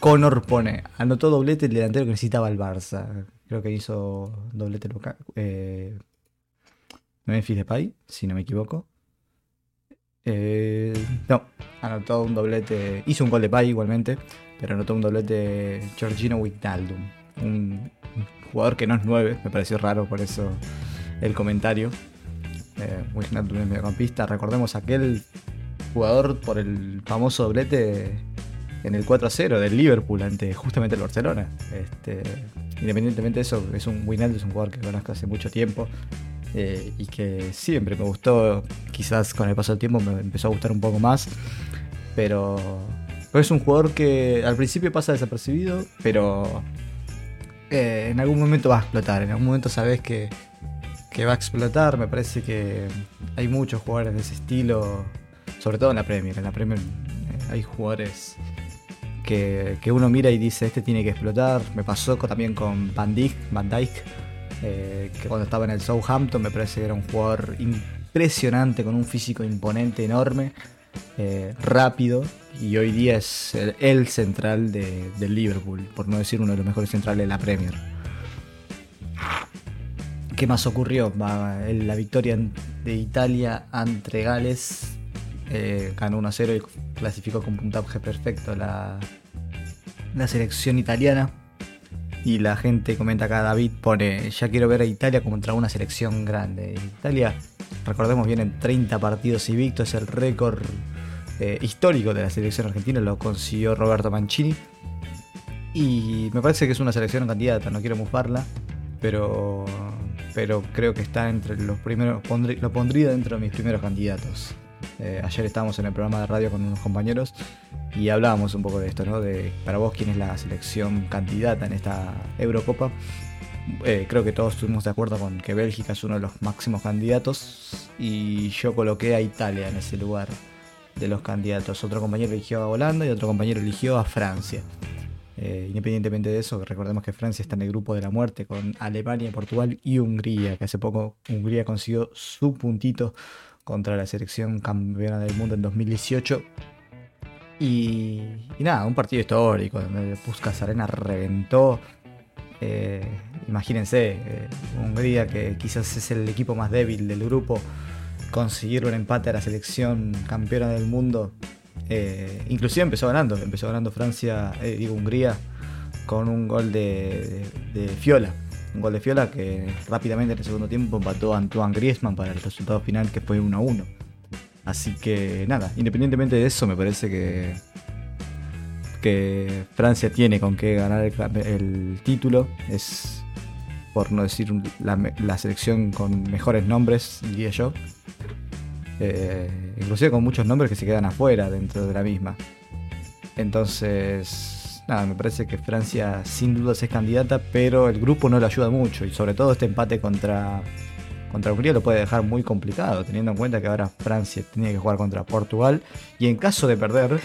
Connor pone. Anotó doblete el delantero que necesitaba el Barça. Creo que hizo doblete local. Eh, Memphis Depay, si no me equivoco. Eh, no, anotó un doblete. Hizo un gol de Pay igualmente, pero anotó un doblete Georgino Wijnaldum. Un, jugador que no es 9, me pareció raro por eso el comentario. Eh, Wijnaldum es mediocampista. Recordemos aquel jugador por el famoso doblete en el 4-0 del Liverpool ante justamente el Barcelona. Este, independientemente de eso, es un Wijnaldum es un jugador que conozco hace mucho tiempo. Eh, y que siempre me gustó, quizás con el paso del tiempo me empezó a gustar un poco más, pero, es un jugador que al principio pasa desapercibido, pero eh, en algún momento va a explotar, en algún momento sabes que, va a explotar, me parece que hay muchos jugadores de ese estilo, sobre todo en la Premier, en la Premier eh, hay jugadores que, uno mira y dice, este tiene que explotar, me pasó también con Van Dijk, Van Dijk eh, que cuando estaba en el Southampton me parece que era un jugador impresionante, con un físico imponente, enorme, eh, rápido, y hoy día es el, central de, del Liverpool, por no decir uno de los mejores centrales de la Premier. ¿Qué más ocurrió? la victoria de Italia ante Gales eh, ganó 1 0 y clasificó con puntaje perfecto la, la selección italiana. Y la gente comenta acá, David pone, ya quiero ver a Italia contra una selección grande. Italia, recordemos bien, en 30 partidos invictos, es el récord eh, histórico de la selección argentina, lo consiguió Roberto Mancini. Y me parece que es una selección candidata, no quiero mufarla, pero, pero creo que está entre los primeros, lo pondría dentro de mis primeros candidatos. Eh, ayer estábamos en el programa de radio con unos compañeros y hablábamos un poco de esto, ¿no? De para vos quién es la selección candidata en esta Eurocopa. Eh, creo que todos estuvimos de acuerdo con que Bélgica es uno de los máximos candidatos y yo coloqué a Italia en ese lugar de los candidatos. Otro compañero eligió a Holanda y otro compañero eligió a Francia. Eh, independientemente de eso, recordemos que Francia está en el grupo de la muerte con Alemania, Portugal y Hungría, que hace poco Hungría consiguió su puntito contra la selección campeona del mundo en 2018. Y, nada, un partido histórico donde Puskas Arena reventó. Eh, imagínense, eh, Hungría, que quizás es el equipo más débil del grupo, conseguir un empate a la selección campeona del mundo. Eh, inclusive empezó ganando, empezó ganando Francia, digo Hungría, con un gol de Fiola un gol de Fiola que rápidamente en el segundo tiempo empató a Antoine Griezmann para el resultado final que fue 1 a 1. Así que nada, independientemente de eso, me parece que, que Francia tiene con qué ganar el, título. Es, por no decir, la, selección con mejores nombres, diría yo. Eh, inclusive con muchos nombres que se quedan afuera dentro de la misma. Entonces, me parece que Francia sin dudas es candidata, pero el grupo no le ayuda mucho y sobre todo este empate contra, contra Hungría lo puede dejar muy complicado, teniendo en cuenta que ahora Francia tiene que jugar contra Portugal y en caso de perder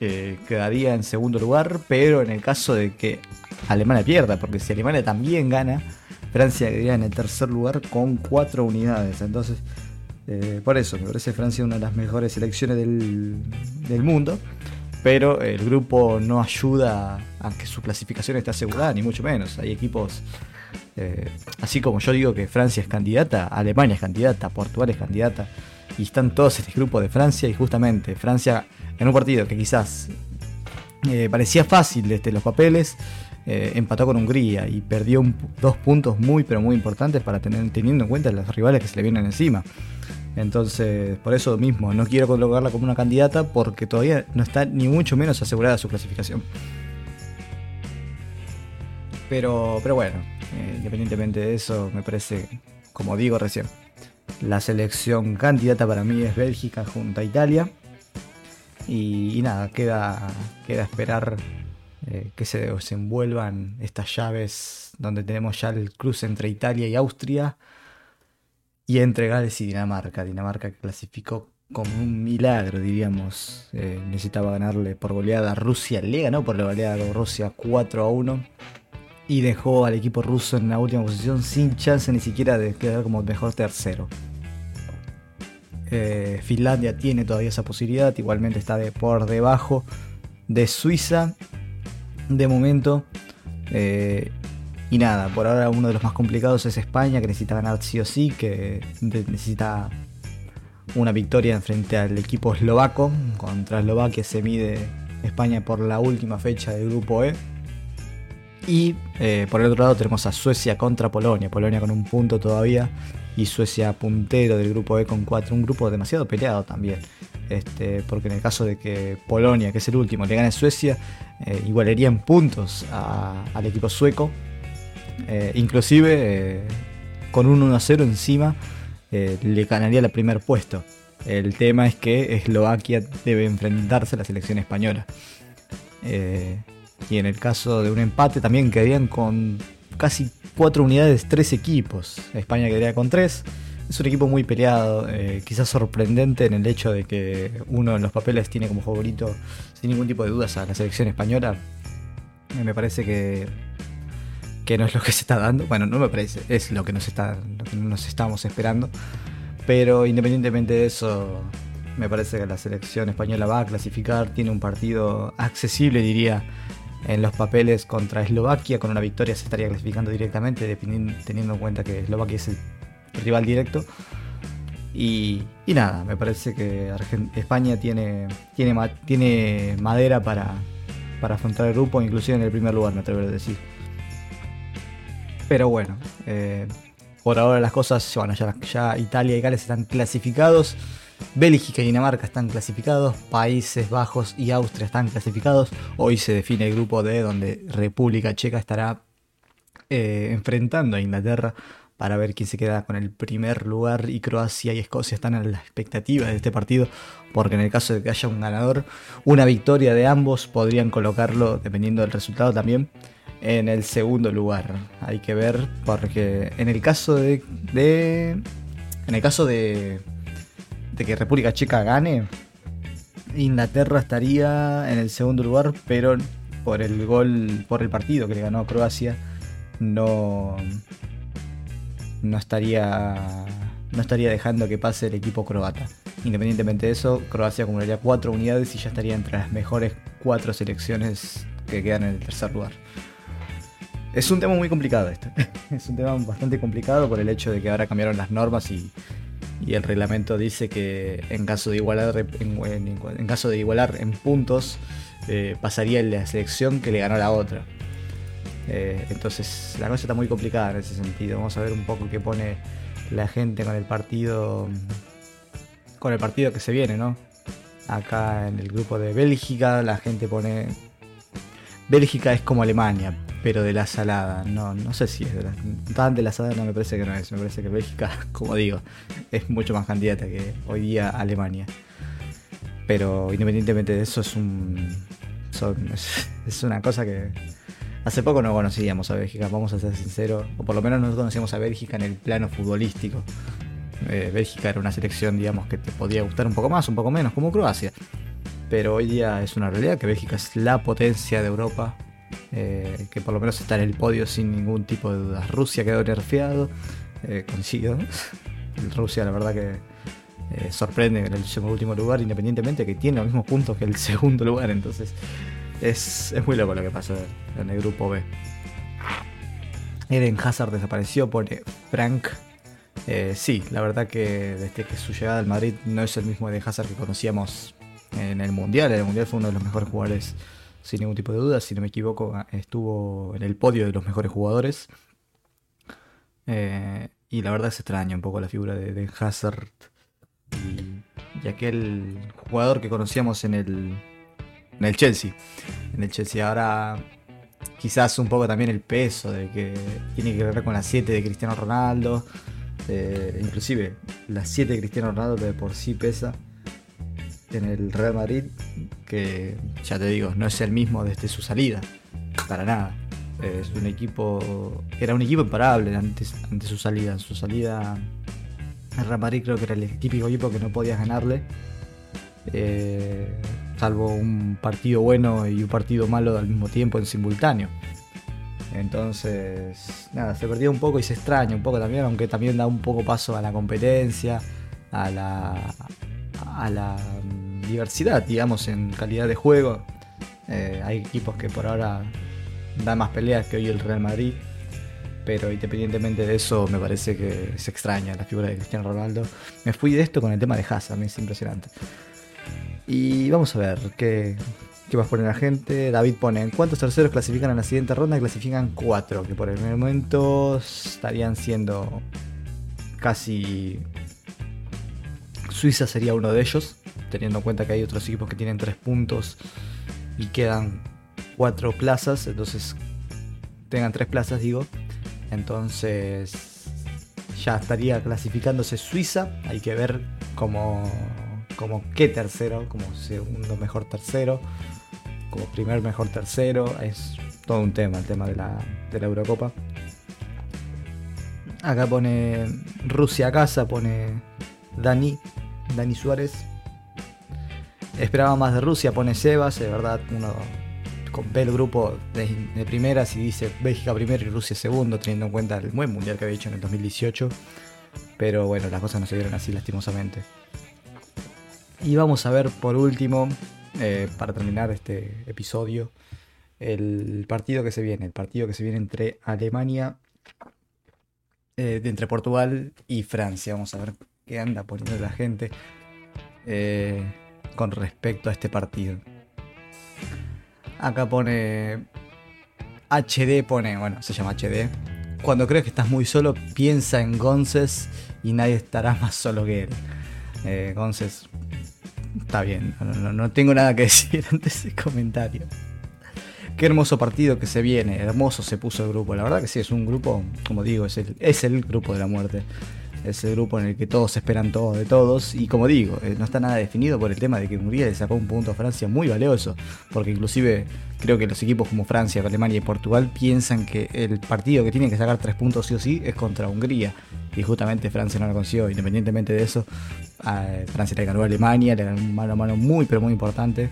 eh, quedaría en segundo lugar, pero en el caso de que Alemania pierda, porque si Alemania también gana, Francia quedaría en el tercer lugar con cuatro unidades. Entonces, eh, por eso, me parece Francia una de las mejores selecciones del, del mundo pero el grupo no ayuda a que su clasificación esté asegurada, ni mucho menos. Hay equipos, eh, así como yo digo que Francia es candidata, Alemania es candidata, Portugal es candidata, y están todos en el grupo de Francia, y justamente Francia, en un partido que quizás eh, parecía fácil desde los papeles, eh, empató con Hungría y perdió dos puntos muy, pero muy importantes para tener, teniendo en cuenta los rivales que se le vienen encima. Entonces, por eso mismo, no quiero colocarla como una candidata porque todavía no está ni mucho menos asegurada su clasificación. Pero, pero bueno, eh, independientemente de eso, me parece, como digo recién, la selección candidata para mí es Bélgica junto a Italia. Y, nada, queda, queda esperar eh, que se desenvuelvan estas llaves donde tenemos ya el cruce entre Italia y Austria y entre Gales y Dinamarca. Dinamarca clasificó como un milagro, diríamos. Eh, necesitaba ganarle por goleada a Rusia. Le ganó por la goleada a Rusia 4 a 1. Y dejó al equipo ruso en la última posición sin chance ni siquiera de quedar como mejor tercero. Eh, Finlandia tiene todavía esa posibilidad. Igualmente está de por debajo de Suiza. De momento. Eh, y nada, por ahora uno de los más complicados es España, que necesita ganar sí o sí, que necesita una victoria frente al equipo eslovaco. Contra Eslovaquia se mide España por la última fecha del grupo E. Y eh, por el otro lado tenemos a Suecia contra Polonia. Polonia con un punto todavía y Suecia puntero del grupo E con 4. Un grupo demasiado peleado también. Este, porque en el caso de que Polonia, que es el último, le gane a Suecia, eh, igualaría en puntos al equipo sueco eh, inclusive eh, con un 1-0 encima eh, le ganaría el primer puesto. El tema es que Eslovaquia debe enfrentarse a la selección española. y en el caso de un empate también quedarían con casi 4 unidades, 3 equipos. España quedaría con 3. Es un equipo muy peleado, quizás sorprendente en el hecho de que uno en los papeles tiene como favorito, sin ningún tipo de dudas, a la selección española. me parece que que no es lo que se está dando. Bueno, no me parece, es lo que nos, está, nos estamos esperando. Pero independientemente de eso, me parece que la selección española va a clasificar. Tiene un partido accesible, diría, en los papeles contra Eslovaquia. Con una victoria se estaría clasificando directamente, teniendo en cuenta que Eslovaquia es el rival directo. Y, y nada, me parece que España tiene, tiene, tiene madera para, para afrontar el grupo, inclusive en el primer lugar, me atrevo a decir. Pero bueno, eh, por ahora las cosas, bueno, ya, Italia y Gales están clasificados. Bélgica y Dinamarca están clasificados, Países Bajos y Austria están clasificados. Hoy se define el grupo D donde República Checa estará eh, enfrentando a Inglaterra para ver quién se queda con el primer lugar y Croacia y Escocia están en la expectativa de este partido porque en el caso de que haya un ganador, una victoria de ambos podrían colocarlo, dependiendo del resultado también, en el segundo lugar. Hay que ver porque en el caso de, en el caso de, de que República Checa gane, Inglaterra estaría en el segundo lugar, pero por el gol, por el partido que le ganó Croacia, no no estaría, no estaría dejando que pase el equipo croata. Independientemente de eso, Croacia acumularía cuatro unidades y ya estaría entre las mejores cuatro selecciones que quedan en el tercer lugar. Es un tema muy complicado esto. es un tema bastante complicado por el hecho de que ahora cambiaron las normas y, el reglamento dice que en caso de igualar en, caso de igualar en puntos eh, pasaría la selección que le ganó la otra. Eh, entonces la cosa está muy complicada en ese sentido. Vamos a ver un poco qué pone la gente con el partido. Con el partido que se viene, ¿no? Acá en el grupo de Bélgica la gente pone. Bélgica es como Alemania, pero de la salada. No, no sé si es de la. Tan de la salada no me parece que no es. Me parece que Bélgica, como digo, es mucho más candidata que hoy día Alemania. Pero independientemente de eso es un. es una cosa que Hace poco no conocíamos a Bélgica, vamos a ser sinceros, o por lo menos no conocíamos a Bélgica en el plano futbolístico. Eh, Bélgica era una selección, digamos, que te podía gustar un poco más, un poco menos, como Croacia. Pero hoy día es una realidad que Bélgica es la potencia de Europa, eh, que por lo menos está en el podio sin ningún tipo de dudas. Rusia quedó nerfeado, eh. Rusia, la verdad que eh, sorprende en el último lugar, independientemente que tiene los mismos puntos que el segundo lugar. Entonces, es, muy loco lo que pasa en el grupo B. Eden Hazard desapareció, pone Frank. Eh, sí, la verdad que desde que su llegada al Madrid no es el mismo Eden Hazard que conocíamos en el Mundial. En el Mundial fue uno de los mejores jugadores, sin ningún tipo de duda. Si no me equivoco, estuvo en el podio de los mejores jugadores. Eh, y la verdad es extraña un poco la figura de Eden Hazard y aquel jugador que conocíamos en el en el Chelsea. En el Chelsea ahora quizás un poco también el peso de que tiene que ver con las 7 de Cristiano Ronaldo. Eh, inclusive las 7 de Cristiano Ronaldo de por sí pesa en el Real Madrid, que ya te digo, no es el mismo desde su salida, para nada. Es un equipo, era un equipo imparable antes, ante su salida. En su salida, el Real Madrid creo que era el típico equipo que no podías ganarle. Eh, salvo un partido bueno y un partido malo al mismo tiempo en simultáneo. Entonces, nada, se perdió un poco y se extraña un poco también, aunque también da un poco paso a la competencia, a la, a la diversidad, digamos, en calidad de juego. Eh, hay equipos que por ahora dan más peleas que hoy el Real Madrid, pero independientemente de eso, me parece que se extraña la figura de Cristiano Ronaldo. Me fui de esto con el tema de Hazard, es impresionante. Y vamos a ver qué, qué va a poner la gente. David pone, ¿cuántos terceros clasifican en la siguiente ronda? Clasifican cuatro, que por el momento estarían siendo casi... Suiza sería uno de ellos, teniendo en cuenta que hay otros equipos que tienen tres puntos y quedan cuatro plazas, entonces tengan tres plazas, digo. Entonces ya estaría clasificándose Suiza. Hay que ver cómo como qué tercero, como segundo mejor tercero, como primer mejor tercero, es todo un tema el tema de la, de la Eurocopa. Acá pone Rusia a casa, pone Dani, Dani Suárez. Esperaba más de Rusia, pone Sebas, de verdad, uno ve el grupo de, primeras y dice Bélgica primero y Rusia segundo, teniendo en cuenta el buen mundial que había hecho en el 2018. Pero bueno, las cosas no se dieron así lastimosamente. Y vamos a ver por último, eh, para terminar este episodio, el partido que se viene. El partido que se viene entre Alemania, eh, entre Portugal y Francia. Vamos a ver qué anda poniendo la gente eh, con respecto a este partido. Acá pone HD, pone, bueno, se llama HD. Cuando crees que estás muy solo, piensa en Gonzes y nadie estará más solo que él. entonces, está bien, no, tengo nada que decir ante ese comentario. Qué hermoso partido que se viene, hermoso se puso el grupo. La verdad que sí, es un grupo, como digo, es el, es el grupo de la muerte es el grupo en el que todos esperan todo de todos. Y como digo, eh, no está nada definido por el tema de que Hungría le sacó un punto a Francia muy valioso. Porque inclusive creo que los equipos como Francia, Alemania y Portugal piensan que el partido que tienen que sacar tres puntos sí o sí es contra Hungría. Y justamente Francia no lo consiguió. Independientemente de eso, Francia le ganó a Alemania, le ganó un mano a mano muy pero muy importante.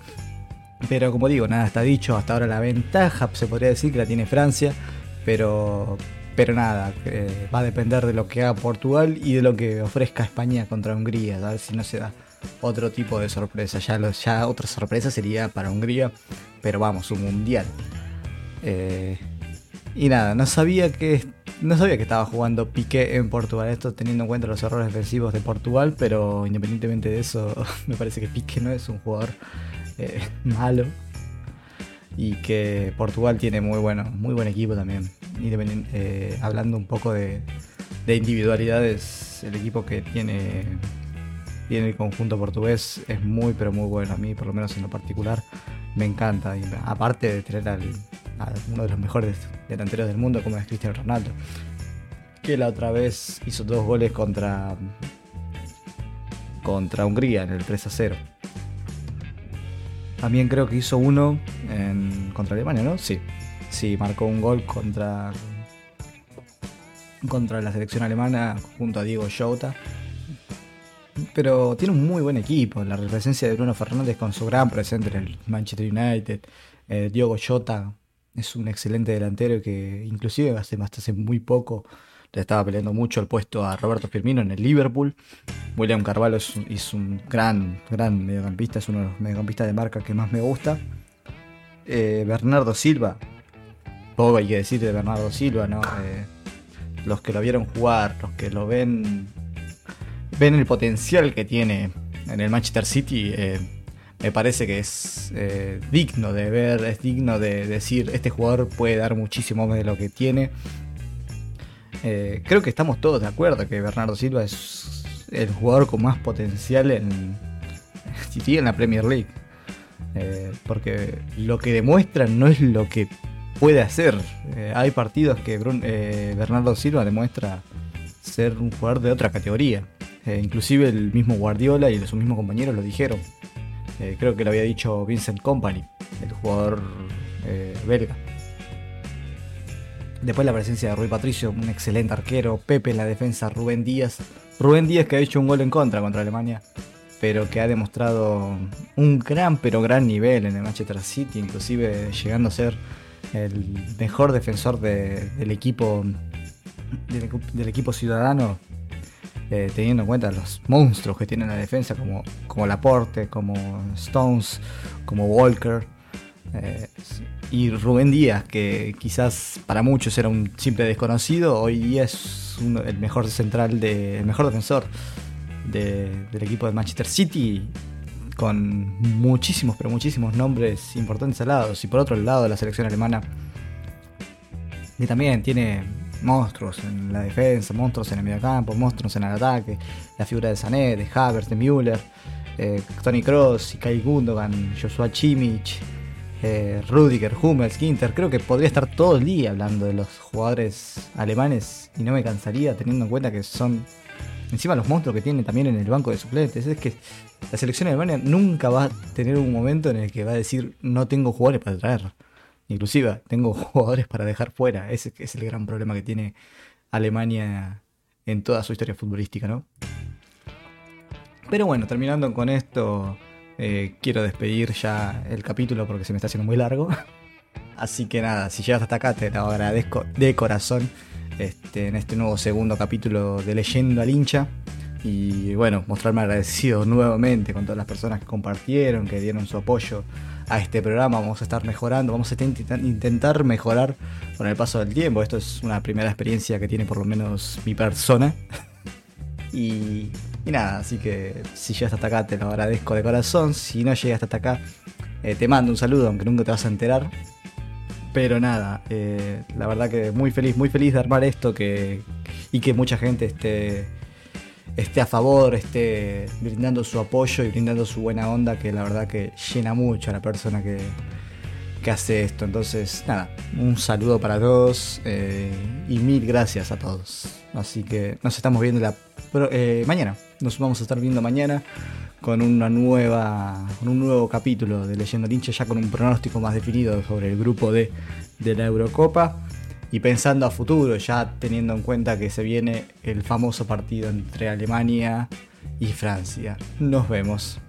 Pero como digo, nada está dicho. Hasta ahora la ventaja se podría decir que la tiene Francia. Pero pero nada, va a depender de lo que haga Portugal y de lo que ofrezca España contra Hungría, a ver si no se da otro tipo de sorpresa. Ya, ya otra sorpresa sería para Hungría, pero vamos, un mundial. Eh, y nada, no sabía que no sabía que estaba jugando Piqué en Portugal. Esto teniendo en cuenta los errores defensivos de Portugal, pero independientemente de eso, me parece que Piqué no es un jugador eh, malo y que Portugal tiene muy bueno, muy buen equipo también. Eh, hablando un poco de, individualidades, el equipo que tiene, tiene el conjunto portugués es muy pero muy bueno. A mí, por lo menos en lo particular, me encanta. aparte de tener al, a uno de los mejores delanteros del mundo como es Cristiano Ronaldo, que la otra vez hizo dos goles contra contra Hungría en el 3 a 0. También creo que hizo uno en, contra Alemania, ¿no? Sí. Sí, marcó un gol contra, contra la selección alemana junto a Diego Jota. Pero tiene un muy buen equipo. La presencia de Bruno Fernández con su gran presente en el Manchester United. Eh, Diego Jota es un excelente delantero que inclusive hace, hasta hace muy poco le estaba peleando mucho el puesto a Roberto Firmino en el Liverpool. William Carvalho es, un gran, gran mediocampista, es uno de los mediocampistas de marca que más me gusta. Eh, Bernardo Silva, poco hay que decir de Bernardo Silva, ¿no? Eh, los que lo vieron jugar, los que lo ven, ven el potencial que tiene en el Manchester City. Eh, me parece que es digno de ver, es digno de decir, este jugador puede dar muchísimo más de lo que tiene eh, creo que estamos todos de acuerdo que Bernardo Silva es el jugador con más potencial en, en la Premier League. Eh, porque lo que demuestra no es lo que puede hacer. Eh, hay partidos que Bernardo Silva demuestra ser un jugador de otra categoría. inclusive el mismo Guardiola y sus mismos compañeros lo dijeron. creo que lo había dicho Vincent Company, el jugador belga. Después la presencia de Rui Patricio, un excelente arquero. Pepe en la defensa, Rubén Díaz. Rubén Díaz que ha hecho un gol en contra contra Alemania, pero que ha demostrado un gran, pero gran nivel en el Manchester City, inclusive llegando a ser el mejor defensor del equipo del, equipo ciudadano, eh, teniendo en cuenta los monstruos que tiene la defensa, como, como Laporte, como Stones, como Walker. Eh, y Rubén Díaz, que quizás para muchos era un simple desconocido, hoy día es el mejor central, de, el mejor defensor del equipo de Manchester City, con muchísimos, pero muchísimos nombres importantes al lado. Y por otro lado, la selección alemana, que también tiene monstruos en la defensa, monstruos en el mediocampo, monstruos en el ataque, la figura de Sané, de Havertz, de Müller, eh, Tony Cross, Kai Gundogan, Joshua Chimich eh, Rudiger, Hummels, Ginter. Creo que podría estar todo el día hablando de los jugadores alemanes y no me cansaría teniendo en cuenta que son encima los monstruos que tienen también en el banco de suplentes. Es que la selección alemana nunca va a tener un momento en el que va a decir no tengo jugadores para traer. Inclusive tengo jugadores para dejar fuera. Ese es el gran problema que tiene Alemania en toda su historia futbolística, ¿no? Pero bueno, terminando con esto, eh, quiero despedir ya el capítulo porque se me está haciendo muy largo. Así que nada, si llegas hasta acá te lo agradezco de corazón este, en este nuevo segundo capítulo de Leyendo al hincha. Y bueno, mostrarme agradecido nuevamente con todas las personas que compartieron, que dieron su apoyo a este programa. Vamos a estar mejorando, vamos a intentar mejorar con el paso del tiempo. Esto es una primera experiencia que tiene por lo menos mi persona. y nada, así que si llegas hasta acá te lo agradezco de corazón. Si no llegas hasta acá, eh, te mando un saludo, aunque nunca te vas a enterar. Pero nada, eh, la verdad que muy feliz, muy feliz de armar esto que, y que mucha gente esté, esté a favor, esté brindando su apoyo y brindando su buena onda, que la verdad que llena mucho a la persona que, que hace esto. Entonces, nada, un saludo para todos eh, y mil gracias a todos. Así que nos estamos viendo eh, mañana. Nos vamos a estar viendo mañana con una nueva con un nuevo capítulo de Leyendo Linche ya con un pronóstico más definido sobre el grupo D de la Eurocopa y pensando a futuro ya teniendo en cuenta que se viene el famoso partido entre Alemania y Francia. Nos vemos.